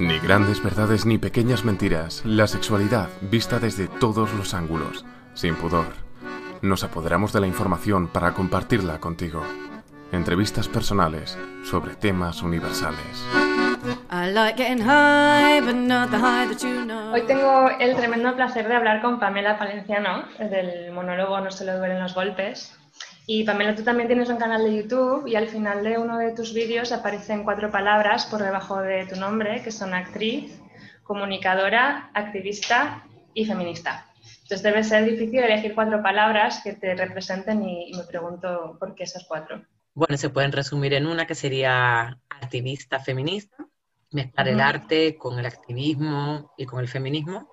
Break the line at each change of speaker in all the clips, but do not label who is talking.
Ni grandes verdades ni pequeñas mentiras, la sexualidad vista desde todos los ángulos, sin pudor. Nos apoderamos de la información para compartirla contigo. Entrevistas personales sobre temas universales.
Hoy tengo el tremendo placer de hablar con Pamela Palenciano, del monólogo No se le duelen los golpes. Y Pamela, tú también tienes un canal de YouTube y al final de uno de tus vídeos aparecen cuatro palabras por debajo de tu nombre, que son actriz, comunicadora, activista y feminista. Entonces debe ser difícil elegir cuatro palabras que te representen y, me pregunto por qué esas cuatro.
Bueno, se pueden resumir en una que sería activista feminista, mezclar el arte con el activismo y con el feminismo,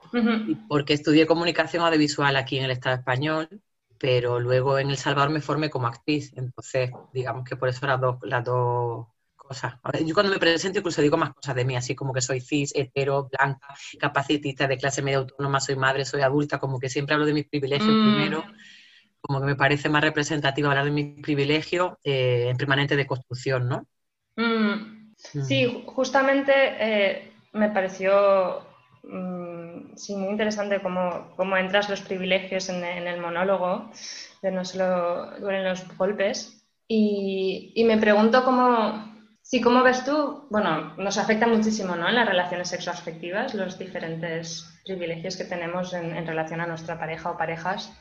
porque estudié comunicación audiovisual aquí en el Estado español pero luego en El Salvador me formé como actriz, entonces digamos que por eso las dos, las dos cosas. yo cuando me presento incluso digo más cosas de mí, así como que soy cis, hetero, blanca, capacitista, de clase media autónoma, soy madre, soy adulta, como que siempre hablo de mis privilegios mm. primero, como que me parece más representativo hablar de mis privilegios eh, en permanente de construcción, ¿no?
Mm. Mm. Sí, justamente eh, me pareció sí, muy interesante cómo, cómo, entras los privilegios en, el monólogo, de no solo duelen los golpes. Y, y, me pregunto cómo, sí, cómo ves tú, bueno, nos afecta muchísimo ¿no? en las relaciones sexoafectivas, los diferentes privilegios que tenemos en, relación a nuestra pareja o parejas.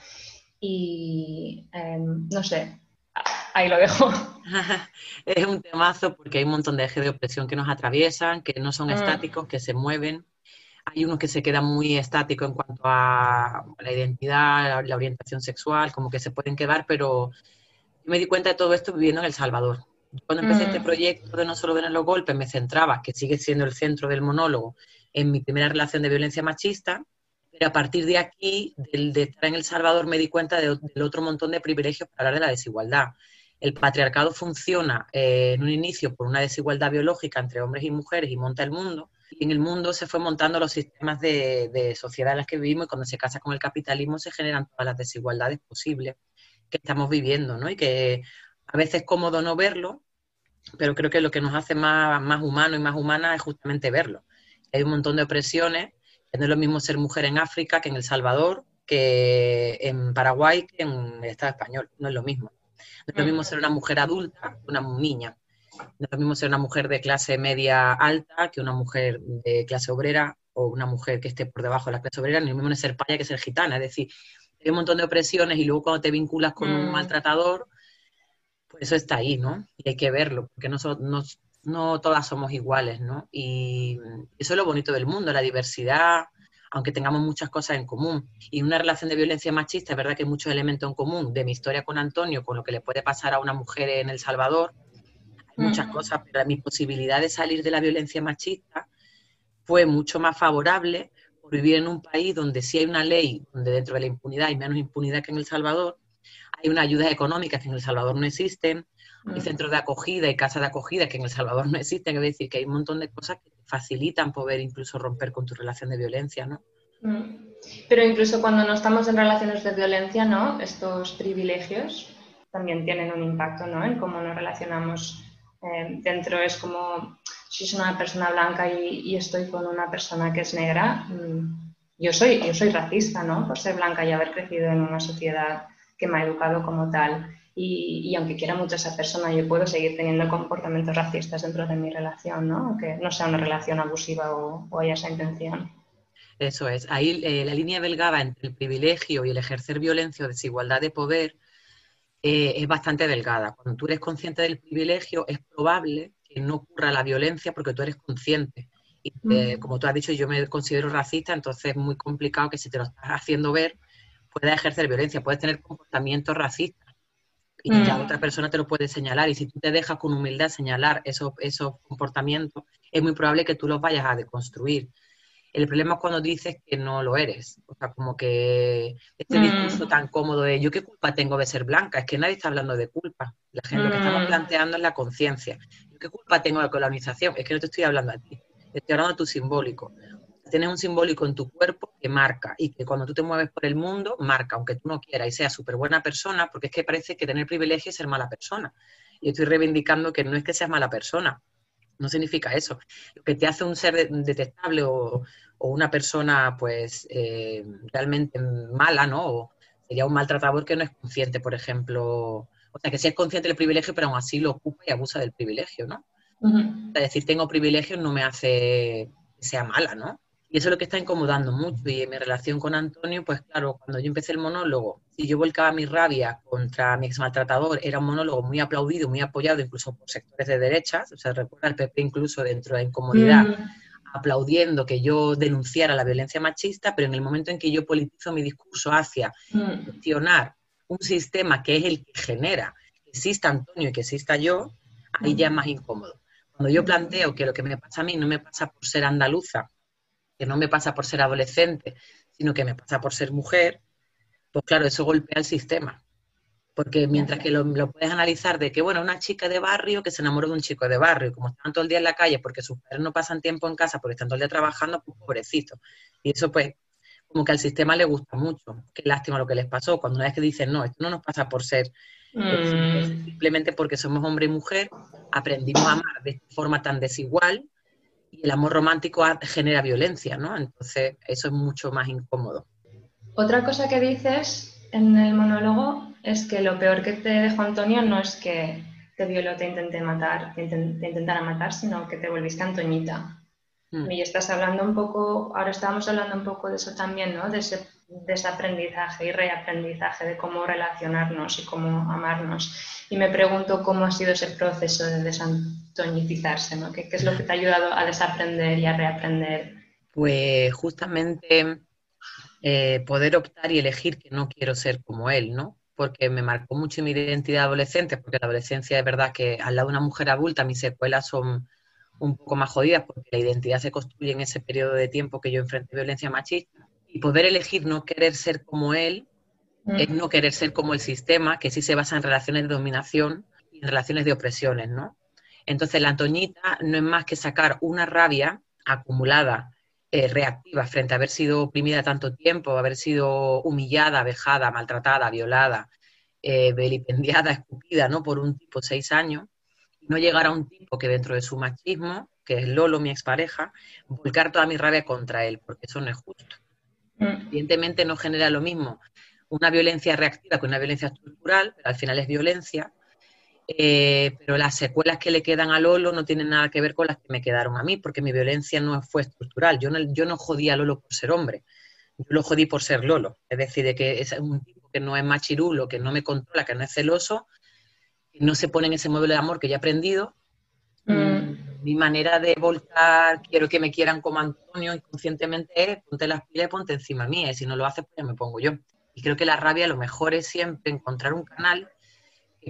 Y em, no sé, ahí lo dejo.
es un temazo porque hay un montón de ejes de opresión que nos atraviesan, que no son mm. estáticos, que se mueven hay unos que se quedan muy estáticos en cuanto a la identidad, la, orientación sexual, como que se pueden quedar, pero me di cuenta de todo esto viviendo en El Salvador. Cuando empecé este mm. proyecto de No solo ven los golpes, me centraba, que sigue siendo el centro del monólogo, en mi primera relación de violencia machista, pero a partir de aquí, del, de estar en El Salvador, me di cuenta del otro montón de privilegios para hablar de la desigualdad. El patriarcado funciona eh, en un inicio por una desigualdad biológica entre hombres y mujeres y monta el mundo, en el mundo se fue montando los sistemas de, sociedad en las que vivimos y cuando se casa con el capitalismo se generan todas las desigualdades posibles que estamos viviendo, ¿no? Y que a veces es cómodo no verlo, pero creo que lo que nos hace más, más humanos y más humanas es justamente verlo. Hay un montón de opresiones, que no es lo mismo ser mujer en África que en El Salvador, que en Paraguay, que en el Estado español, no es lo mismo. No es lo mismo ser una mujer adulta que una niña. No es lo mismo ser una mujer de clase media alta que una mujer de clase obrera o una mujer que esté por debajo de la clase obrera, ni lo mismo es ser paya que ser gitana. Es decir, hay un montón de opresiones y luego cuando te vinculas con un mm. maltratador, pues eso está ahí, ¿no? Y hay que verlo, porque no, no todas somos iguales, ¿no? Y eso es lo bonito del mundo, la diversidad, aunque tengamos muchas cosas en común. Y una relación de violencia machista, es verdad que hay muchos elementos en común de mi historia con Antonio, con lo que le puede pasar a una mujer en El Salvador, muchas cosas, pero mi posibilidad de salir de la violencia machista fue mucho más favorable por vivir en un país donde sí hay una ley, donde dentro de la impunidad hay menos impunidad que en El Salvador, hay una ayuda económica que en El Salvador no existen, hay centros de acogida y casas de acogida que en El Salvador no existen, es decir, que hay un montón de cosas que facilitan poder incluso romper con tu relación de violencia, ¿no?
Pero incluso cuando no estamos en relaciones de violencia, ¿no? Estos privilegios también tienen un impacto, ¿no? En cómo nos relacionamos eh, dentro es como, si soy una persona blanca y, estoy con una persona que es negra, mm, yo soy, yo soy racista, ¿no? Por ser blanca y haber crecido en una sociedad que me ha educado como tal. Y, aunque quiera mucho a esa persona, yo puedo seguir teniendo comportamientos racistas dentro de mi relación, ¿no? Aunque no sea una relación abusiva o, haya esa intención.
Eso es. Ahí eh, la línea delgada entre el privilegio y el ejercer violencia o desigualdad de poder eh, es bastante delgada. Cuando tú eres consciente del privilegio, es probable que no ocurra la violencia porque tú eres consciente. Y eh, mm. como tú has dicho, yo me considero racista, entonces es muy complicado que si te lo estás haciendo ver, puedas ejercer violencia, puedes tener comportamientos racistas y la mm. otra persona te lo puede señalar. Y si tú te dejas con humildad señalar esos, esos comportamientos, es muy probable que tú los vayas a deconstruir. El problema es cuando dices que no lo eres. O sea, como que este discurso mm. tan cómodo de yo qué culpa tengo de ser blanca, es que nadie está hablando de culpa. La gente lo que estamos mm. planteando es la conciencia. ¿Yo qué culpa tengo de la colonización? Es que no te estoy hablando a ti, estoy hablando de tu simbólico. Tienes un simbólico en tu cuerpo que marca y que cuando tú te mueves por el mundo, marca, aunque tú no quieras y seas súper buena persona, porque es que parece que tener privilegio es ser mala persona. Y estoy reivindicando que no es que seas mala persona, no significa eso. Lo que te hace un ser detectable o, una persona pues eh, realmente mala, ¿no? sería un maltratador que no es consciente, por ejemplo, o sea, que sí es consciente del privilegio, pero aún así lo ocupa y abusa del privilegio, ¿no? Decir, tengo privilegio no me hace que sea mala, ¿no? Y eso es lo que está incomodando mucho. Y en mi relación con Antonio, pues claro, cuando yo empecé el monólogo, si yo volcaba mi rabia contra mi ex maltratador, era un monólogo muy aplaudido, muy apoyado incluso por sectores de derechas, o sea, recuerda el PP incluso dentro de la incomodidad. Aplaudiendo que yo denunciara la violencia machista, pero en el momento en que yo politizo mi discurso hacia mm. gestionar un sistema que es el que genera que exista Antonio y que exista yo, ahí ya es más incómodo. Cuando yo planteo que lo que me pasa a mí no me pasa por ser andaluza, que no me pasa por ser adolescente, sino que me pasa por ser mujer, pues claro, eso golpea el sistema. Porque mientras que lo, puedes analizar de que, bueno, una chica de barrio que se enamoró de un chico de barrio, como están todo el día en la calle porque sus padres no pasan tiempo en casa porque están todo el día trabajando, pues pobrecito. Y eso pues como que al sistema le gusta mucho. Qué lástima lo que les pasó. Cuando una vez que dicen, no, esto no nos pasa por ser, mm. simplemente porque somos hombre y mujer, aprendimos a amar de forma tan desigual y el amor romántico genera violencia, ¿no? Entonces eso es mucho más incómodo.
Otra cosa que dices en el monólogo es que lo peor que te dejó Antonio no es que te violó, te intenté matar, te, intentara matar, sino que te volviste Antoñita. Mm. Y estás hablando un poco, ahora estábamos hablando un poco de eso también, ¿no? De ese desaprendizaje y reaprendizaje de cómo relacionarnos y cómo amarnos. Y me pregunto cómo ha sido ese proceso de desantoñitizarse, ¿no? ¿Qué, es lo que te ha ayudado a desaprender y a reaprender?
Pues justamente eh, poder optar y elegir que no quiero ser como él, ¿no? Porque me marcó mucho mi identidad adolescente, porque la adolescencia es verdad que al lado de una mujer adulta mis secuelas son un poco más jodidas porque la identidad se construye en ese periodo de tiempo que yo enfrenté violencia machista y poder elegir no querer ser como él mm. es no querer ser como el sistema que sí se basa en relaciones de dominación y en relaciones de opresiones, ¿no? Entonces la Antoñita no es más que sacar una rabia acumulada, eh, reactiva frente a haber sido oprimida tanto tiempo, haber sido humillada, vejada, maltratada, violada, eh, vilipendiada, escupida, ¿no? Por un tipo seis años no llegar a un tipo que dentro de su machismo, que es Lolo, mi expareja, volcar toda mi rabia contra él, porque eso no es justo. Mm. Evidentemente no genera lo mismo una violencia reactiva que una violencia estructural, pero al final es violencia, eh, pero las secuelas que le quedan a Lolo no tienen nada que ver con las que me quedaron a mí, porque mi violencia no fue estructural. Yo no, yo no jodí a Lolo por ser hombre, yo lo jodí por ser Lolo. Es decir, de que es un tipo que no es machirulo, que no me controla, que no es celoso, no se pone en ese modelo de amor que ya he aprendido. Mm. Mi manera de volcar, quiero que me quieran como Antonio inconscientemente es ponte las pilas y ponte encima mía, y si no lo haces, pues me pongo yo. Y creo que la rabia lo mejor es siempre encontrar un canal, que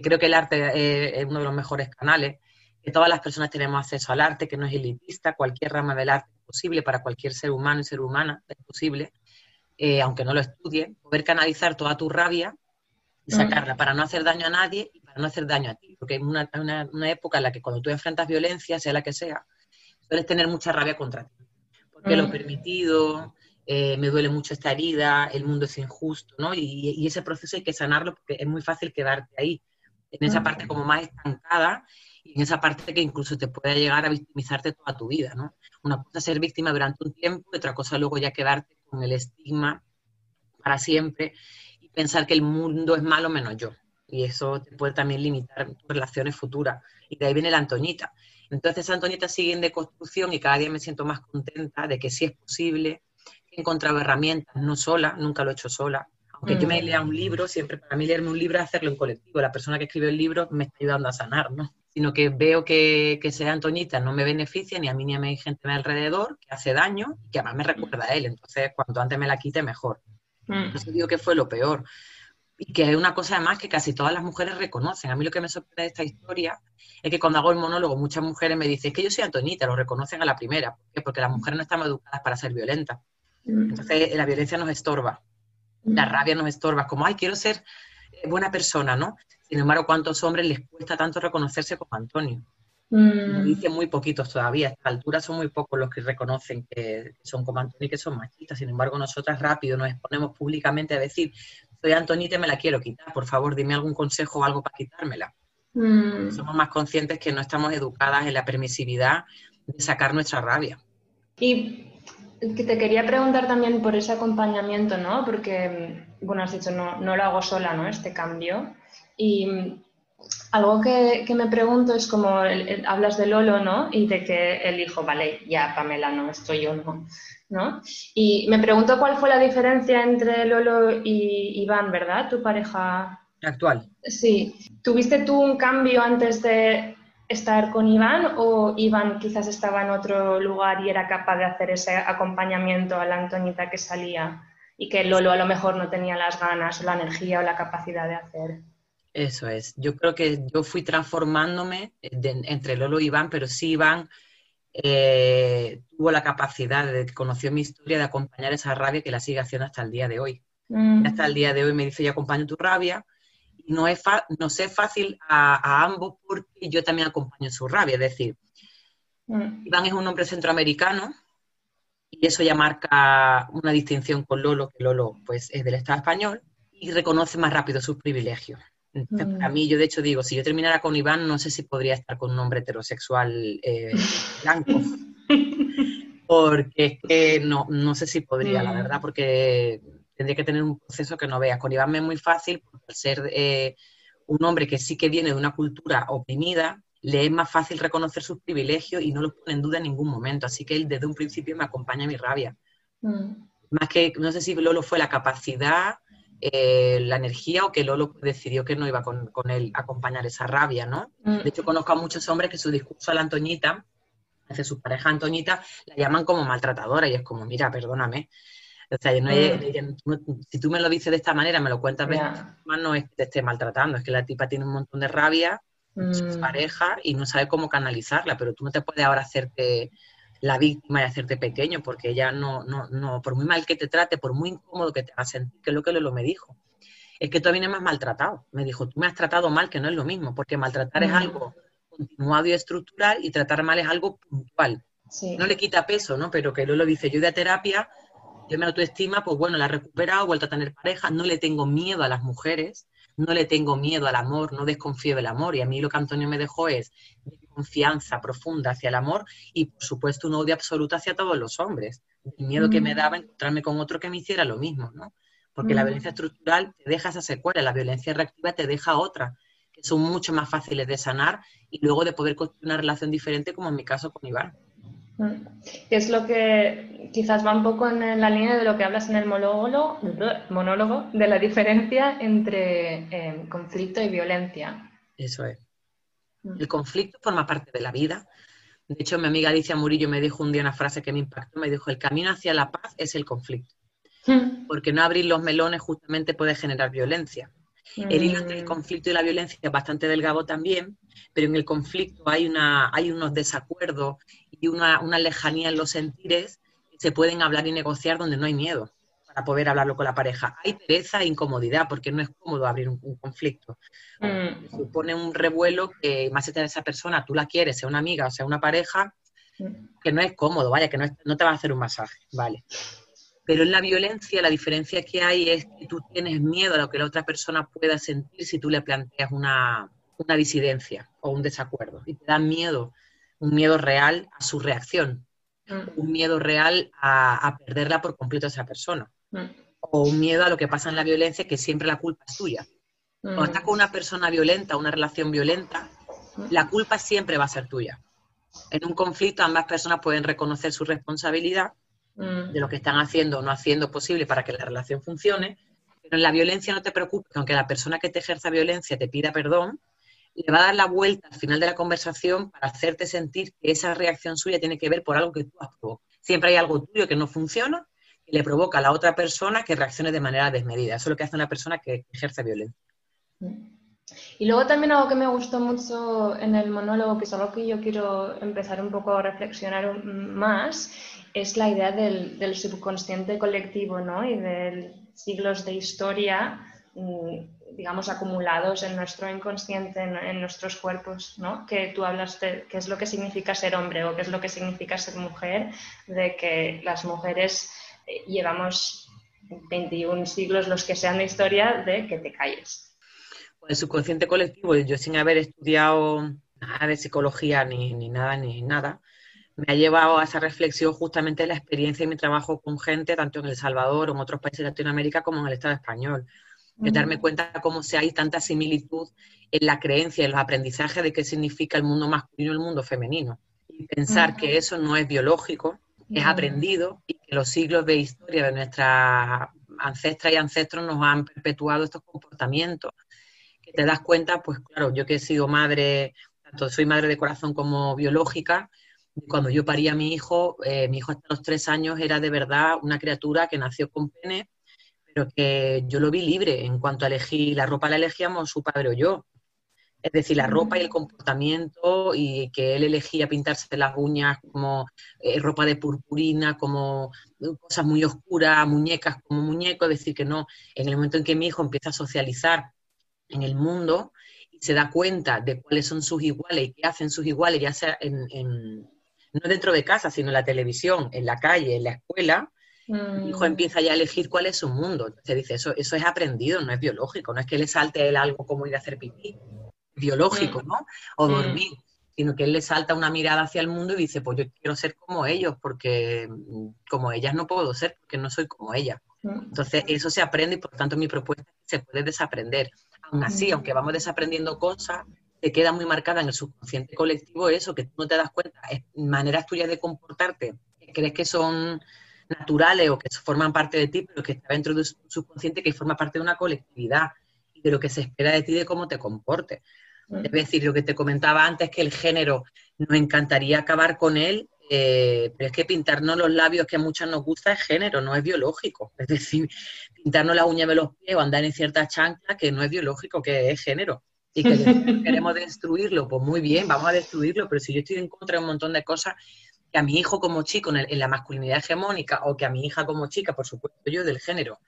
creo que el arte es uno de los mejores canales, que todas las personas tenemos acceso al arte, que no es elitista, cualquier rama del arte es posible para cualquier ser humano y ser humana, es posible, eh, aunque no lo estudie, poder canalizar toda tu rabia y mm. sacarla para no hacer daño a nadie y para no hacer daño a ti. Porque es una, una, época en la que cuando tú enfrentas violencia, sea la que sea, sueles tener mucha rabia contra ti. Porque lo he mm. permitido, eh, me duele mucho esta herida, el mundo es injusto, ¿no? Y, ese proceso hay que sanarlo porque es muy fácil quedarte ahí, en esa parte como más estancada y en esa parte que incluso te puede llegar a victimizarte toda tu vida, ¿no? Una cosa ser víctima durante un tiempo, otra cosa luego ya quedarte con el estigma para siempre pensar que el mundo es malo menos yo. Y eso te puede también limitar tus relaciones futuras. Y de ahí viene la Antoñita. Entonces, Antoñita sigue en deconstrucción y cada día me siento más contenta de que sí es posible, he encontrado herramientas, no sola, nunca lo he hecho sola. Aunque yo me mm. lea un libro, siempre para mí leerme un libro es hacerlo en colectivo. La persona que escribe el libro me está ayudando a sanar, ¿no? Sino que veo que, que sea Antoñita no me beneficia ni a mí ni a mi gente a mi alrededor, que hace daño y que además me recuerda a él. Entonces, cuanto antes me la quite, mejor. Mm. Eso digo que fue lo peor. Y que hay una cosa además que casi todas las mujeres reconocen. A mí lo que me sorprende de esta historia es que cuando hago el monólogo muchas mujeres me dicen, es que yo soy Antonita, lo reconocen a la primera. ¿Por qué? Porque las mujeres no estamos educadas para ser violentas. Mm. Entonces la violencia nos estorba, la rabia nos estorba, como, ay, quiero ser eh, buena persona, ¿no? Sin embargo, ¿cuántos hombres les cuesta tanto reconocerse como Antonio? Mm. Dicen muy poquitos todavía, a esta altura son muy pocos los que reconocen que son como Antonio y que son machistas. Sin embargo, nosotras rápido nos exponemos públicamente a decir, soy Antonita y me la quiero quitar, por favor, dime algún consejo o algo para quitármela. Mm. Somos más conscientes que no estamos educadas en la permisividad de sacar nuestra rabia.
Y que te quería preguntar también por ese acompañamiento, ¿no? Porque, bueno, has dicho, no, no lo hago sola, ¿no? Este cambio. Y algo que, me pregunto es como hablas de Lolo, ¿no? Y de que el hijo, vale, ya Pamela, no, estoy yo, no. ¿no? Y me pregunto cuál fue la diferencia entre Lolo y Iván, ¿verdad? Tu pareja
actual.
Sí. ¿Tuviste tú un cambio antes de estar con Iván o Iván quizás estaba en otro lugar y era capaz de hacer ese acompañamiento a la Antonita que salía y que Lolo a lo mejor no tenía las ganas o la energía o la capacidad de hacer?
Eso es. Yo creo que yo fui transformándome entre Lolo y Iván, pero sí Iván eh, tuvo la capacidad, de, conoció mi historia, de acompañar esa rabia que la sigue haciendo hasta el día de hoy. Mm. Hasta el día de hoy me dice, yo acompaño tu rabia. No es, no sé fácil a, ambos porque yo también acompaño su rabia. Es decir, mm. Iván es un hombre centroamericano y eso ya marca una distinción con Lolo, que Lolo pues, es del Estado español y reconoce más rápido sus privilegios. A mí, yo de hecho digo, si yo terminara con Iván, no sé si podría estar con un hombre heterosexual eh, blanco. porque es que no, no sé si podría, la mm. verdad, porque tendría que tener un proceso que no vea. Con Iván me es muy fácil, porque al ser eh, un hombre que sí que viene de una cultura oprimida, le es más fácil reconocer sus privilegios y no los pone en duda en ningún momento. Así que él desde un principio me acompaña a mi rabia. Mm. Más que, no sé si Lolo fue la capacidad eh, la energía o que Lolo decidió que no iba con, él a acompañar esa rabia, ¿no? Mm. De hecho, conozco a muchos hombres que su discurso a la Antoñita, hacia su pareja Antoñita, la llaman como maltratadora y es como, mira, perdóname. O sea, mm. si tú me lo dices de esta manera, me lo cuentas esta no es que te esté maltratando, es que la tipa tiene un montón de rabia, su mm. pareja, y no sabe cómo canalizarla, pero tú no te puedes ahora hacerte la víctima y hacerte pequeño, porque ella no, no, no, por muy mal que te trate, por muy incómodo que te haga sentir, que es lo que lo me dijo, es que tú a mí me has maltratado. Me dijo, tú me has tratado mal, que no es lo mismo, porque maltratar es algo continuado y estructural y tratar mal es algo puntual. No le quita peso, ¿no? Pero que lo dice, yo de terapia, yo me autoestima, pues bueno, la he recuperado, he vuelto a tener pareja, no le tengo miedo a las mujeres, no le tengo miedo al amor, no desconfío del amor. Y a mí lo que Antonio me dejó es confianza profunda hacia el amor y, por supuesto, un odio absoluto hacia todos los hombres. El miedo que me mm. daba encontrarme con otro que me hiciera lo mismo, ¿no? Porque la mm. violencia estructural te deja esa secuela, la violencia reactiva te deja otra, que son mucho más fáciles de sanar y luego de poder construir una relación diferente, como en mi caso con Iván.
Mm. Que es lo que quizás va un poco en la línea de lo que hablas en el monólogo, monólogo de la diferencia entre eh, conflicto y violencia.
Eso es. Mm. El conflicto forma parte de la vida. De hecho, mi amiga Alicia Murillo me dijo un día una frase que me impactó, me dijo, el camino hacia la paz es el conflicto. Mm. Porque no abrir los melones justamente puede generar violencia. El hilo entre el conflicto y la violencia es bastante delgado también, pero en el conflicto hay, una, hay unos desacuerdos y una, lejanía en los sentires que se pueden hablar y negociar donde no hay miedo para poder hablarlo con la pareja. Hay pereza e incomodidad porque no es cómodo abrir un, conflicto. Mm. Supone un revuelo que más allá de esa persona, tú la quieres, sea una amiga o sea una pareja, mm. que no es cómodo, vaya, que no, no te va a hacer un masaje, ¿vale? Pero en la violencia la diferencia que hay es que tú tienes miedo a lo que la otra persona pueda sentir si tú le planteas una, una disidencia o un desacuerdo. Y te da miedo un miedo real a su reacción, mm. un miedo real a, perderla por completo a esa persona, mm. o un miedo a lo que pasa en la violencia, que siempre la culpa es tuya. Cuando mm. estás con una persona violenta, una relación violenta, la culpa siempre va a ser tuya. En un conflicto ambas personas pueden reconocer su responsabilidad de lo que están haciendo o no haciendo posible para que la relación funcione, pero en la violencia no te preocupes, aunque la persona que te ejerza violencia te pida perdón, le va a dar la vuelta al final de la conversación para hacerte sentir que esa reacción suya tiene que ver por algo que tú has provocado. Siempre hay algo tuyo que no funciona y le provoca a la otra persona que reaccione de manera desmedida. Eso es lo que hace una persona que ejerce violencia.
Y luego también algo que me gustó mucho en el monólogo, que es algo que yo quiero empezar un poco a reflexionar más, es la idea del, subconsciente colectivo ¿no? y de siglos de historia mm, digamos, acumulados en nuestro inconsciente, en, nuestros cuerpos, ¿no? Que tú hablas de qué es lo que significa ser hombre o qué es lo que significa ser mujer, de que las mujeres eh, llevamos 21 siglos, los que sean de historia, de que te calles.
Pues el subconsciente colectivo, yo sin haber estudiado nada de psicología ni, ni nada, ni nada, me ha llevado a esa reflexión justamente la experiencia y mi trabajo con gente, tanto en El Salvador o en otros países de Latinoamérica como en el Estado español. De darme cuenta cómo se hay tanta similitud en la creencia, en los aprendizajes de qué significa el mundo masculino y el mundo femenino. Y pensar que eso no es biológico, es aprendido y que los siglos de historia de nuestras ancestras y ancestros nos han perpetuado estos comportamientos. Que te das cuenta, pues claro, yo que he sido madre, tanto soy madre de corazón como biológica, cuando yo parí a mi hijo, eh, mi hijo hasta los tres años era de verdad una criatura que nació con pene, pero que yo lo vi libre en cuanto a elegir, la ropa la elegíamos su padre o yo. Es decir, la ropa y el comportamiento y que él elegía pintarse las uñas como eh, ropa de purpurina, como cosas muy oscuras, muñecas como muñecos, es decir, que no, en el momento en que mi hijo empieza a socializar en el mundo y se da cuenta de cuáles son sus iguales y qué hacen sus iguales, ya sea en no dentro de casa, sino en la televisión, en la calle, en la escuela, mi hijo mm. empieza ya a elegir cuál es su mundo. Entonces dice, eso, eso es aprendido, no es biológico, no es que le salte a él algo como ir a hacer pipí, biológico, mm. ¿no? O mm. dormir, sino que él le salta una mirada hacia el mundo y dice, pues yo quiero ser como ellos, porque como ellas no puedo ser, porque no soy como ellas. Entonces eso se aprende y por tanto mi propuesta es que se puede desaprender. Aún así, aunque vamos desaprendiendo cosas, te queda muy marcada en el subconsciente colectivo eso, que tú no te das cuenta, es maneras tuyas de comportarte, que crees que son naturales o que forman parte de ti, pero que está dentro de tu subconsciente que forma parte de una colectividad y de lo que se espera de ti de cómo te comportes. Es decir, lo que te comentaba antes, que el género nos encantaría acabar con él, eh, pero es que pintarnos los labios que a muchas nos gusta es género, no es biológico. Es decir, pintarnos la uña de los pies o andar en ciertas chanclas que no es biológico, que es género y que queremos destruirlo, pues muy bien, vamos a destruirlo, pero si yo estoy en contra de un montón de cosas que a mi hijo como chico en, la masculinidad hegemónica o que a mi hija como chica, por supuesto yo del género,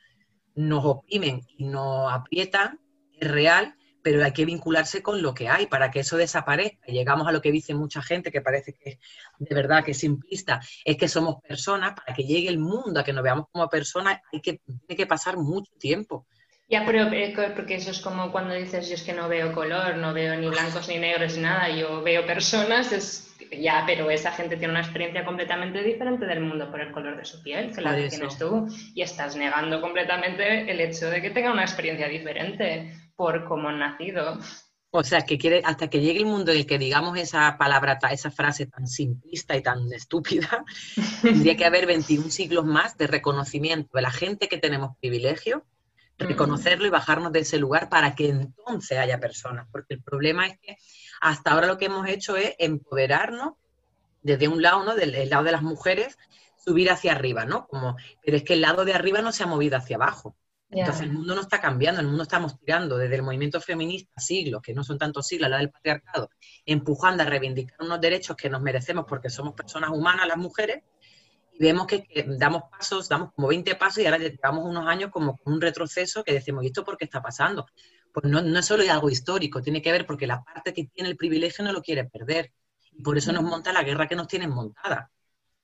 nos oprimen y nos aprietan, es real, pero hay que vincularse con lo que hay para que eso desaparezca. Llegamos a lo que dice mucha gente, que parece que es de verdad que es simplista, es que somos personas, para que llegue el mundo a que nos veamos como personas, hay que, tiene que pasar mucho tiempo.
Ya, pero eh, porque eso es como cuando dices, yo es que no veo color, no veo ni blancos ni negros ni nada, yo veo personas, es, ya, pero esa gente tiene una experiencia completamente diferente del mundo por el color de su piel, que la que tienes tú, y estás negando completamente el hecho de que tenga una experiencia diferente por cómo han nacido.
O sea, que quiere, hasta que llegue el mundo en el que digamos esa palabra, esa frase tan simplista y tan estúpida, tendría que haber 21 siglos más de reconocimiento de la gente que tenemos privilegio reconocerlo y bajarnos de ese lugar para que entonces haya personas, porque el problema es que hasta ahora lo que hemos hecho es empoderarnos desde un lado, ¿no? Del lado de las mujeres, subir hacia arriba, ¿no? Como, pero es que el lado de arriba no se ha movido hacia abajo. Entonces el mundo no está cambiando, el mundo estamos tirando desde el movimiento feminista, siglos, que no son tantos siglos, la del patriarcado, empujando a reivindicar unos derechos que nos merecemos porque somos personas humanas las mujeres, vemos que, damos pasos, damos como 20 pasos y ahora llevamos unos años como un retroceso que decimos, ¿y esto por qué está pasando? Pues no, no es solo algo histórico, tiene que ver porque la parte que tiene el privilegio no lo quiere perder. Y por eso nos monta la guerra que nos tienen montada.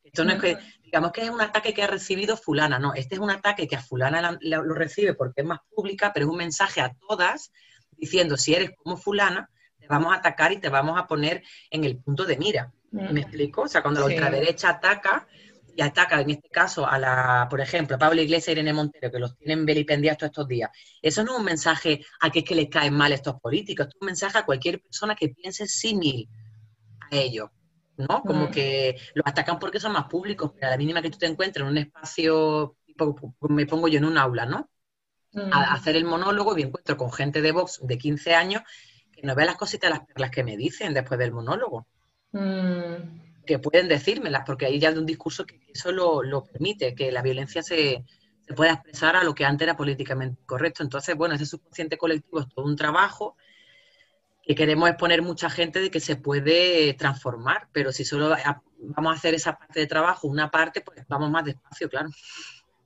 Esto no es que, digamos que es un ataque que ha recibido fulana, no, este es un ataque que a fulana lo recibe porque es más pública, pero es un mensaje a todas diciendo, si eres como fulana, te vamos a atacar y te vamos a poner en el punto de mira. ¿Me explico? O sea, cuando la ultraderecha ataca, y ataca en este caso a la, por ejemplo, a Pablo Iglesias y Irene Montero, que los tienen vilipendiados todos estos días, eso no es un mensaje a que es que les caen mal estos políticos, es un mensaje a cualquier persona que piense símil a ellos, ¿no? Como mm. que los atacan porque son más públicos, pero a la mínima que tú te encuentres en un espacio, me pongo yo en un aula, ¿no? A, mm. hacer el monólogo y me encuentro con gente de Vox de 15 años que no ve las cositas, las perlas que me dicen después del monólogo. Mm que pueden decírmelas, porque hay ya de un discurso que eso lo, permite, que la violencia se, se, pueda expresar a lo que antes era políticamente correcto. Entonces, bueno, ese subconsciente colectivo es todo un trabajo que queremos exponer mucha gente de que se puede transformar, pero si solo vamos a hacer esa parte de trabajo, una parte, pues vamos más despacio, claro.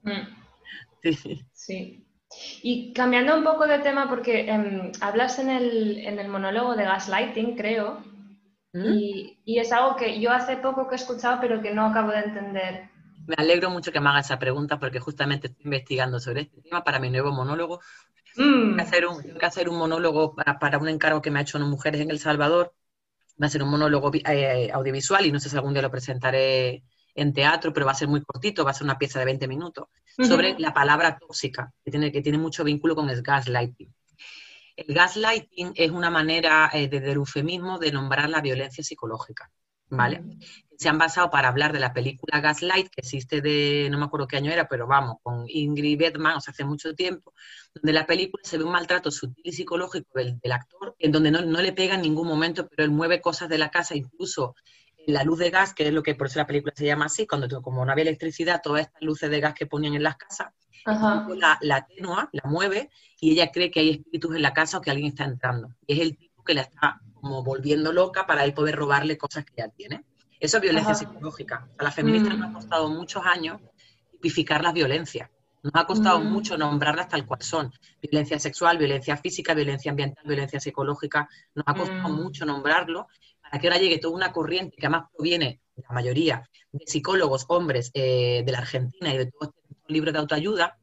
Mm. Sí. Y cambiando un poco de tema, porque em, hablas en el, en el monólogo de gaslighting, creo, ¿Mm? Y, es algo que yo hace poco que he escuchado, pero que no acabo de entender.
Me alegro mucho que me haga esa pregunta porque justamente estoy investigando sobre este tema para mi nuevo monólogo. Tengo, que hacer un, que hacer un monólogo para, para, un encargo que me ha hecho unas mujeres en El Salvador. Va a ser un monólogo eh, audiovisual y no sé si algún día lo presentaré en teatro, pero va a ser muy cortito, va a ser una pieza de 20 minutos, sobre la palabra tóxica, que tiene, que tiene mucho vínculo con el gaslighting. El gaslighting es una manera, eh, desde el eufemismo, de nombrar la violencia psicológica, ¿vale? Se han basado para hablar de la película Gaslight, que existe de, no me acuerdo qué año era, pero vamos, con Ingrid Bergman, o sea, hace mucho tiempo, donde la película se ve un maltrato sutil y psicológico del, actor, en donde no, no, le pega en ningún momento, pero él mueve cosas de la casa, incluso la luz de gas, que es lo que por eso la película se llama así, cuando como no había electricidad, todas estas luces de gas que ponían en las casas, la, la la mueve y ella cree que hay espíritus en la casa o que alguien está entrando. Y es el tipo que la está como volviendo loca para él poder robarle cosas que ya tiene. Eso es violencia psicológica. A las feministas mm. nos ha costado muchos años tipificar las violencias. Nos ha costado mm. mucho nombrarlas tal cual son. Violencia sexual, violencia física, violencia ambiental, violencia psicológica. Nos ha costado mm. mucho nombrarlo para que ahora llegue toda una corriente que además proviene, la mayoría, de psicólogos, hombres eh, de la Argentina y de todos estos libros de autoayuda,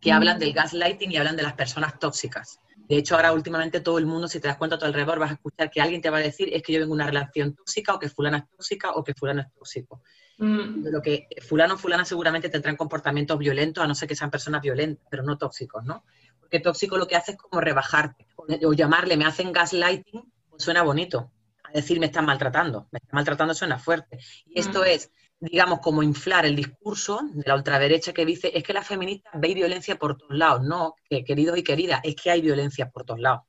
que hablan del gaslighting y hablan de las personas tóxicas. De hecho, ahora últimamente todo el mundo, si te das cuenta a tu alrededor, vas a escuchar que alguien te va a decir es que yo vengo una relación tóxica o que fulana es tóxica o que fulano es tóxico. Mm. De lo que fulano o fulana seguramente tendrán comportamientos violentos, a no ser que sean personas violentas, pero no tóxicos, ¿no? Porque tóxico lo que hace es como rebajarte o llamarle me hacen gaslighting, pues suena bonito. Decir me están maltratando, me están maltratando suena fuerte. Y esto mm. es digamos, como inflar el discurso de la ultraderecha que dice es que las feministas veis violencia por todos lados. No, que, queridos y queridas, es que hay violencia por todos lados.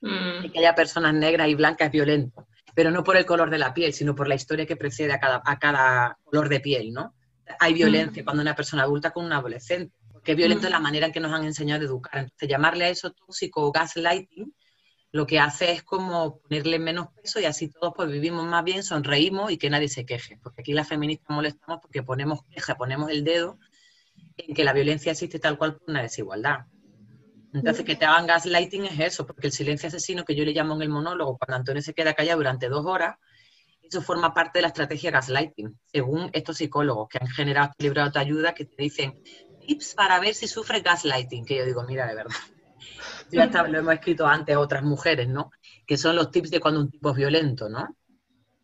Mm. que haya personas negras y blancas es violento, pero no por el color de la piel, sino por la historia que precede a cada, a cada color de piel, ¿no? Hay violencia mm. cuando una persona adulta con un adolescente, porque violento es la manera en que nos han enseñado a educar. Entonces, llamarle a eso tóxico o gaslighting lo que hace es como ponerle menos peso y así todos pues vivimos más bien, sonreímos y que nadie se queje. Porque aquí las feministas molestamos porque ponemos queja, ponemos el dedo en que la violencia existe tal cual por una desigualdad. Entonces, que te hagan gaslighting es eso, porque el silencio asesino que yo le llamo en el monólogo, cuando Antonio se queda callado durante dos horas, eso forma parte de la estrategia gaslighting, según estos psicólogos que han generado este libro de ayuda que te dicen tips para ver si sufre gaslighting, que yo digo, mira, de verdad ya lo hemos escrito antes otras mujeres, ¿no? Que son los tips de cuando un tipo es violento, ¿no?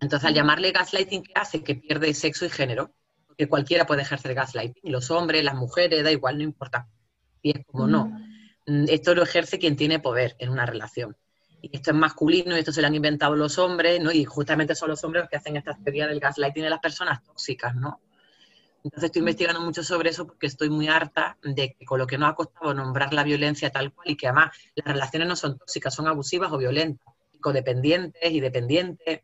Entonces, al llamarle gaslighting, ¿qué hace? Que pierde sexo y género, porque cualquiera puede ejercer gaslighting, los hombres, las mujeres, da igual, no importa. Y es como, no, mm, esto lo ejerce quien tiene poder en una relación. Y esto es masculino y esto se lo han inventado los hombres, ¿no? Y justamente son los hombres los que hacen esta teoría del gaslighting de las personas tóxicas, ¿no? Entonces estoy investigando mucho sobre eso porque estoy muy harta de que con lo que nos ha costado nombrar la violencia tal cual y que además las relaciones no son tóxicas, son abusivas o violentas, codependientes y dependientes.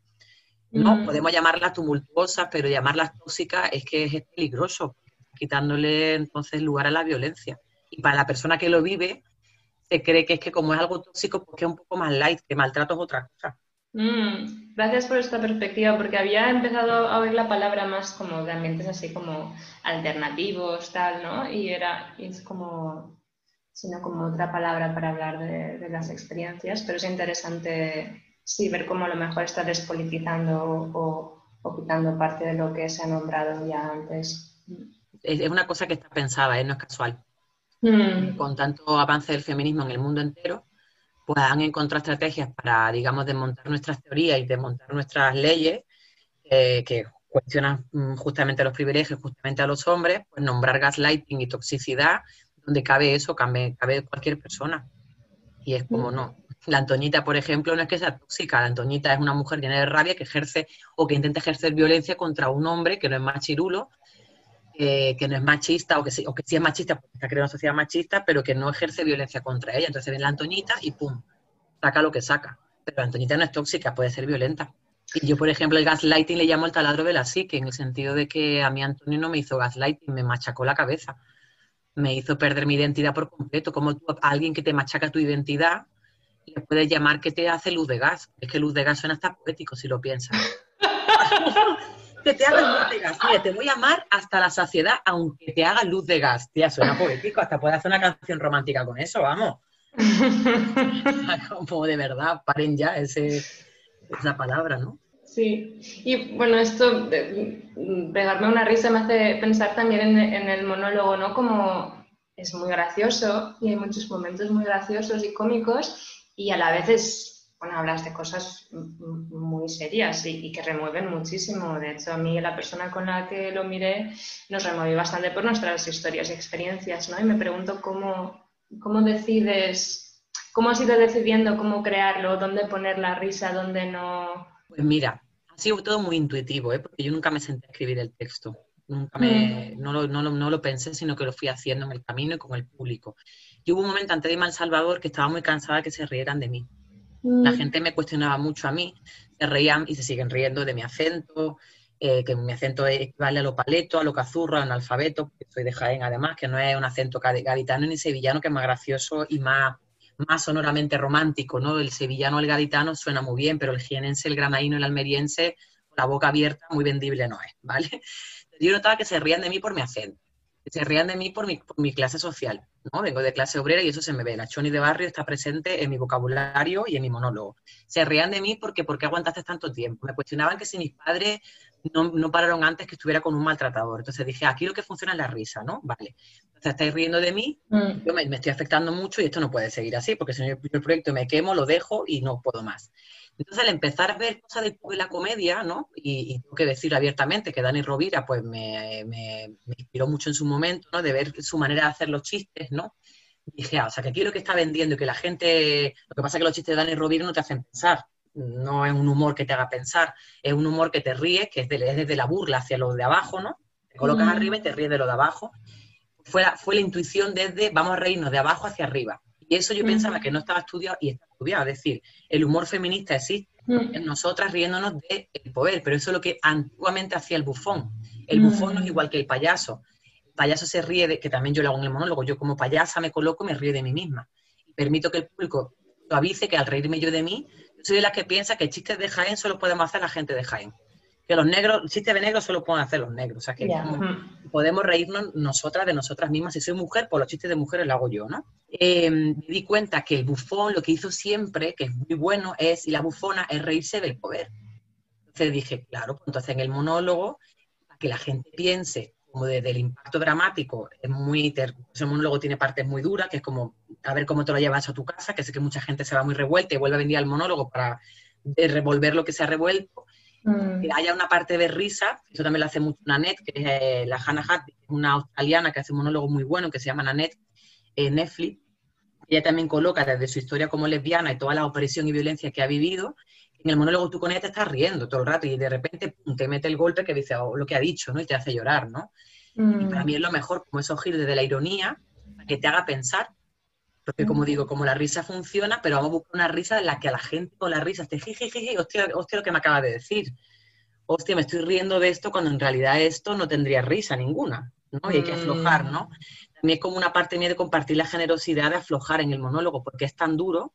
No, mm. podemos llamarlas tumultuosas, pero llamarlas tóxicas es que es peligroso, quitándole entonces lugar a la violencia. Y para la persona que lo vive, se cree que es que como es algo tóxico, pues que es un poco más light, que maltrato es otra cosa.
Mm, gracias por esta perspectiva, porque había empezado a oír la palabra más como de ambientes así como alternativos, tal, ¿no? Y era, es como, sino como otra palabra para hablar de, las experiencias, pero es interesante, sí, ver cómo a lo mejor está despolitizando o, quitando parte de lo que se ha nombrado ya antes.
Es una cosa que está pensada, ¿eh? no es casual. Mm. Con tanto avance del feminismo en el mundo entero, puedan encontrar estrategias para, digamos, desmontar nuestras teorías y desmontar nuestras leyes eh, que cuestionan mm, justamente los privilegios, justamente a los hombres, pues nombrar gaslighting y toxicidad, donde cabe eso, cabe, cabe cualquier persona. Y es como no. La Antoñita, por ejemplo, no es que sea tóxica, la Antoñita es una mujer llena de rabia que ejerce o que intenta ejercer violencia contra un hombre que no es machirulo eh, que no es machista o que, sí, o que sí es machista porque está creando una sociedad machista, pero que no ejerce violencia contra ella. Entonces ven la Antoñita y ¡pum! saca lo que saca. Pero la Antoñita no es tóxica, puede ser violenta. Y yo, por ejemplo, el gaslighting le llamo el taladro de la psique, en el sentido de que a mí Antonio no me hizo gaslighting, me machacó la cabeza. Me hizo perder mi identidad por completo. Como tú, a alguien que te machaca tu identidad, le puedes llamar que te hace luz de gas. Es que luz de gas suena hasta poético si lo piensas. que te haga luz de gas. Mira, te voy a amar hasta la saciedad, aunque te haga luz de gas. Tía, suena poético, hasta puedes hacer una canción romántica con eso, vamos. Como de verdad, paren ya ese, esa palabra, ¿no?
Sí, y bueno, esto, de, pegarme una risa me hace pensar también en, el monólogo, ¿no? Como es muy gracioso y hay muchos momentos muy graciosos y cómicos y a la vez es, bueno, hablas de cosas muy serias y, que remueven muchísimo. De hecho, a mí la persona con la que lo miré nos removió bastante por nuestras historias y experiencias, ¿no? Y me pregunto cómo, cómo decides, cómo has ido decidiendo cómo crearlo, dónde poner la risa, dónde no.
Pues mira, ha sido todo muy intuitivo, ¿eh? porque yo nunca me senté a escribir el texto. Nunca me, mm. no, lo, no, no, lo pensé, sino que lo fui haciendo en el camino y con el público. Y hubo un momento antes de irme a El Salvador que estaba muy cansada que se rieran de mí. La mm. gente me cuestionaba mucho a mí, se reían y se siguen riendo de mi acento, eh, que mi acento equivale a lo paleto, a lo cazurro, a alfabeto, porque soy de Jaén además, que no es un acento gaditano ni sevillano, que es más gracioso y más, más sonoramente romántico, ¿no? El sevillano, el gaditano suena muy bien, pero el jienense, el granaíno, el almeriense, la boca abierta, muy vendible no es, ¿vale? Yo notaba que se rían de mí por mi acento, se rían de mí por mi, por mi clase social, ¿no? Vengo de clase obrera y eso se me ve. La choni de barrio está presente en mi vocabulario y en mi monólogo. Se rían de mí porque, porque aguantaste tanto tiempo. Me cuestionaban que si mis padres no, no, pararon antes que estuviera con un maltratador. Entonces dije, aquí lo que funciona es la risa, ¿no? Vale. Entonces estáis riendo de mí, mm. yo me, estoy afectando mucho y esto no puede seguir así, porque si yo el proyecto me quemo, lo dejo y no puedo más. Entonces, al empezar a ver cosas de la comedia, ¿no? Y, tengo que decir abiertamente que Dani Rovira, pues me, me, inspiró mucho en su momento, ¿no? De ver su manera de hacer los chistes, ¿no? dije, ah, o sea, que aquí lo que está vendiendo y que la gente, lo que pasa es que los chistes de Dani Rovira no te hacen pensar, no es un humor que te haga pensar, es un humor que te ríe, que es, desde la burla hacia lo de abajo, ¿no? Te colocas mm. arriba y te ríes de lo de abajo. Fue la, fue la intuición desde vamos a reírnos de abajo hacia arriba. Y eso yo pensaba que no estaba estudiado y está estudiado. Es decir, el humor feminista existe en nosotras riéndonos del poder, pero eso es lo que antiguamente hacía el bufón. El bufón no es igual que el payaso. El payaso se ríe de, que también yo lo hago en el monólogo, yo como payasa me coloco y me río de mí misma. Permito que el público avise que al reírme yo de mí, soy de las que piensa que chistes de Jaén solo podemos hacer la gente de Jaén. Que los negros, chistes de negros solo pueden hacer los negros. O sea, que podemos reírnos nosotras de nosotras mismas. Si soy mujer, pues los chistes de mujeres lo hago yo, ¿no? Eh, me di cuenta que el bufón lo que hizo siempre, que es muy bueno, es, y la bufona, es reírse del poder. Entonces dije, claro, pues entonces en el monólogo, para que la gente piense como desde el impacto dramático, es muy, ese monólogo tiene partes muy duras, que es como a ver cómo te lo llevas a tu casa, que sé que mucha gente se va muy revuelta y vuelve a venir al monólogo para eh, revolver lo que se ha revuelto. Mm. Que haya una parte de risa, eso también lo hace mucho Nanette, que es eh, la Hannah Hatt, una australiana que hace un monólogo muy bueno que se llama Nanette en Netflix. Ella también coloca desde su historia como lesbiana y toda la opresión y violencia que ha vivido, en el monólogo tú con ella te estás riendo todo el rato y de repente te mete el golpe que dice oh, lo que ha dicho, ¿no? Y te hace llorar, ¿no? Y mm. para mí es lo mejor, como esos giros desde la ironía, que te haga pensar porque como digo, como la risa funciona, pero vamos a buscar una risa en la que a la gente con la risa esté jiji, hostia, hostia, lo que me acaba de decir. Hostia, me estoy riendo de esto cuando en realidad esto no tendría risa ninguna, ¿no? Y hay que aflojar, ¿no? Mm. También es como una parte mía de compartir la generosidad de aflojar en el monólogo, porque es tan duro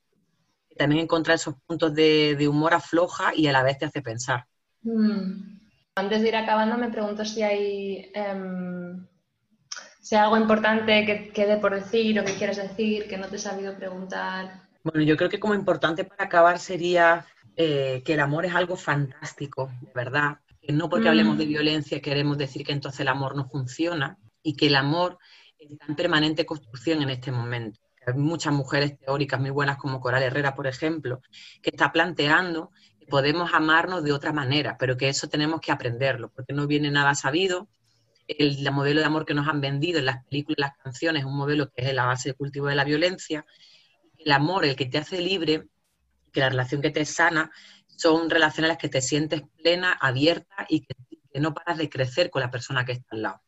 también encontrar esos puntos de, humor afloja y a la vez te hace pensar.
Mm. Antes de ir acabando, me pregunto si hay em, sea algo importante que quede por decir o que quieras decir, que no te he sabido preguntar.
Bueno, yo creo que como importante para acabar sería eh, que el amor es algo fantástico, de verdad. Que no porque hablemos de mm. violencia queremos decir que entonces el amor no funciona y que el amor está en permanente construcción en este momento. Muchas mujeres teóricas muy buenas como Coral Herrera, por ejemplo, que está planteando que podemos amarnos de otra manera, pero que eso tenemos que aprenderlo, porque no viene nada sabido, el, modelo de amor que nos han vendido en las películas, las canciones, un modelo que es la base de cultivo de la violencia. El amor, el que te hace libre, que la relación que te sana, son relaciones las que te sientes plena, abierta y que, no paras de crecer con la persona que está al lado.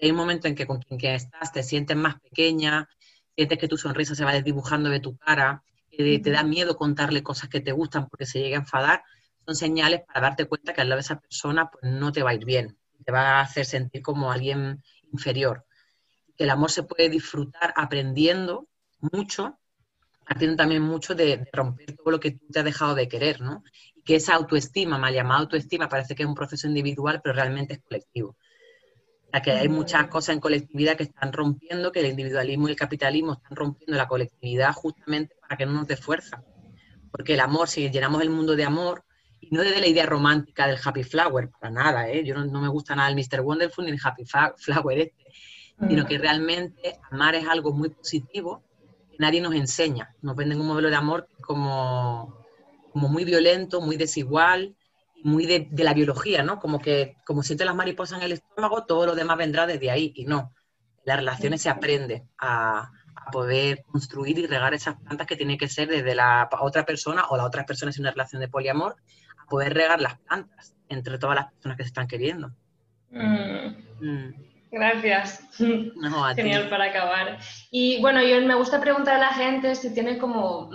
Hay un momento en que con quien estás te sientes más pequeña, sientes que tu sonrisa se va desdibujando de tu cara, que te da miedo contarle cosas que te gustan porque se llega a enfadar, son señales para darte cuenta que al lado de esa persona pues, no te va a ir bien te va a hacer sentir como alguien inferior. Que el amor se puede disfrutar aprendiendo mucho, partiendo también mucho de, romper todo lo que tú te has dejado de querer, ¿no? Y que esa autoestima, mal llamada autoestima, parece que es un proceso individual, pero realmente es colectivo. Que hay muchas cosas en colectividad que están rompiendo, que el individualismo y el capitalismo están rompiendo la colectividad justamente para que no nos dé fuerza. Porque el amor, si llenamos el mundo de amor, y no desde la idea romántica del Happy Flower, para nada, ¿eh? Yo no, me gusta nada el Mr. Wonderful ni el Happy Flower este, sino mm. que realmente amar es algo muy positivo que nadie nos enseña. Nos venden un modelo de amor como, como muy violento, muy desigual, muy de, la biología, ¿no? Como que como siente las mariposas en el estómago, todo lo demás vendrá desde ahí y no. Las relaciones se aprende a, poder construir y regar esas plantas que tiene que ser desde la otra persona o la otra persona en una relación de poliamor, a poder regar las plantas entre todas las personas que se están queriendo.
Mm. Mm. Gracias. Genial para acabar. Y bueno, yo me gusta preguntar a la gente si tiene como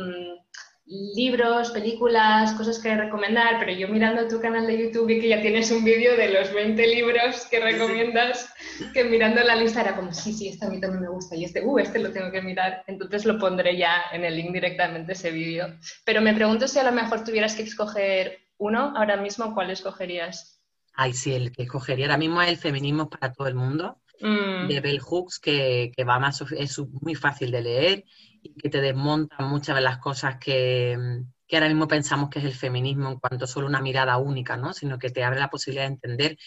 libros, películas, cosas que recomendar, pero yo mirando tu canal de YouTube vi que ya tienes un vídeo de los 20 libros que recomiendas, que mirando la lista era como, sí, sí, este a mí también me gusta y este, uh, este lo tengo que mirar, entonces lo pondré ya en el link directamente ese vídeo. Pero me pregunto si a lo mejor tuvieras que escoger uno ahora mismo, ¿cuál escogerías?
Ay, sí, el que escogería ahora mismo es El feminismo para todo el mundo, mm. de Bell Hooks, que, que va más, es muy fácil de leer y que te desmontan muchas de las cosas que, que, ahora mismo pensamos que es el feminismo en cuanto a solo una mirada única, ¿no? sino que te abre la posibilidad de entender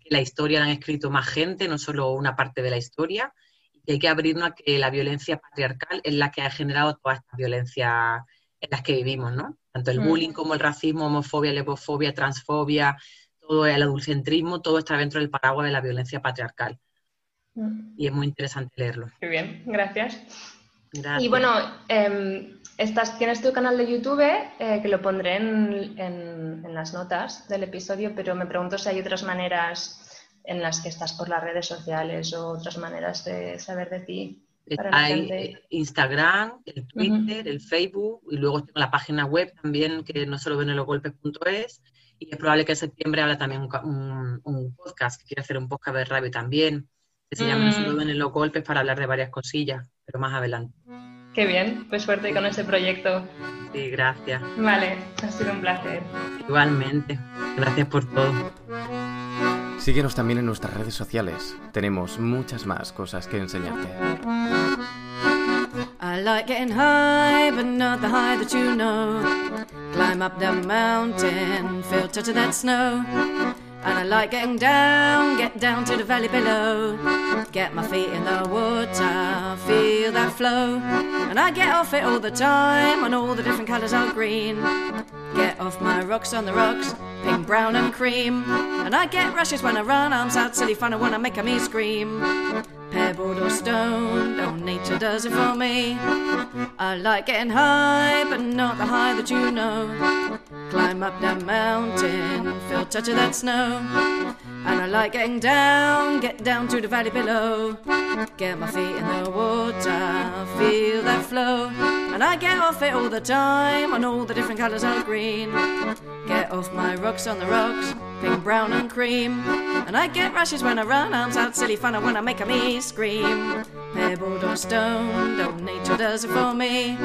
que la historia la han escrito más gente, no solo una parte de la historia, y que hay que abrirnos a que la violencia patriarcal es la que ha generado todas estas violencias en las que vivimos, ¿no? Tanto el mm. bullying como el racismo, homofobia, lesbofobia, transfobia, todo el adulcentrismo, todo está dentro del paraguas de la violencia patriarcal. Mm. Y es muy interesante leerlo.
Muy bien, gracias. Y bueno, em, estás, tienes tu canal de YouTube, eh, que lo pondré en, las notas del episodio, pero me pregunto si hay otras maneras en las que estás por las redes sociales o otras maneras de saber de ti.
hay Instagram, el Twitter, el Facebook y luego tengo la página web también que no solo ven los golpes.es y es probable que en septiembre habrá también un, podcast, que quiere hacer un podcast de radio también, que se llama No solo ven los golpes para hablar de varias cosillas pero más adelante.
Qué bien, pues suerte con ese proyecto.
Sí, gracias.
Vale, ha sido un placer.
Igualmente, gracias por todo.
Síguenos también en nuestras redes sociales. Tenemos muchas más cosas que enseñarte. I like getting high, but not the high that you know. Climb up the mountain, feel touch of that snow. And I like getting down, get down to the valley below. Get my feet in the water, feel that flow. And I get off it all the time on all the different colours are green. Get off my rocks on the rocks, pink, brown, and cream. And I get rushes when I run, arms out, silly fun, I wanna make me scream. Pebbled or stone, oh, nature does it for me. I like getting high, but not the high that you know. Climb up that mountain, feel touch of that snow. And I like getting down, get down to the valley below. Get my feet in the water, feel that flow. And I get off it all the time on all the different colours of green. Get off my rocks on the rocks, pink, brown, and cream. And I get rushes when I run, arms out, silly fun, and when I make a me scream. Pebbled or stone, oh, nature does it for me.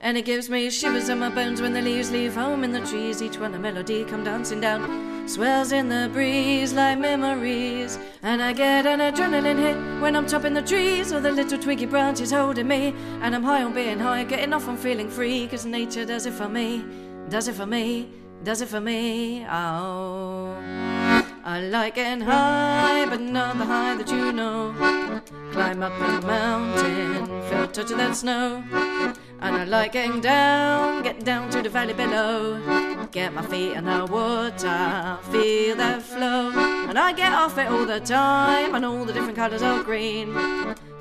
And it gives me shivers in my bones when the leaves leave home in the trees. Each one a melody come dancing down, swells in the breeze like memories. And I get an adrenaline hit when I'm topping the trees, or the little twiggy branches holding me. And I'm high on being high, getting off on feeling free, cause nature does it for me, does it for me, does it for me. Oh. I like getting high, but not the high that you know. Climb up the mountain, feel a touch of that snow. And I like getting down, get down to the valley below. Get my feet in the water, feel that flow. And I get off it all the time, and all the different colours of green.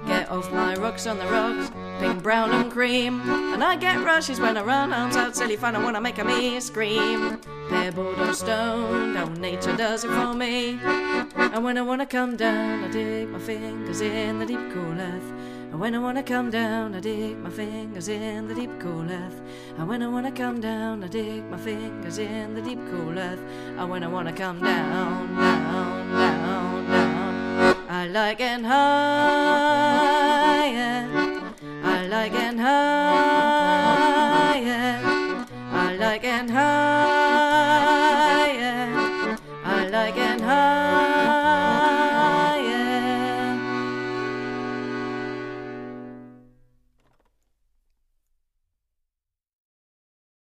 Get off my rocks on the rocks, pink, brown, and cream. And I get rushes when I run, arms out, silly fun, I wanna make a me scream. Pebbled or stone, oh, nature does it for me. And when I wanna come down, I dig my fingers in the deep cool earth. And when I wanna come down, I dig my fingers in the deep cool earth. And when I wanna come down, I dig my fingers in the deep cool earth. And when I wanna come down, down, down, I like an high, I like an high.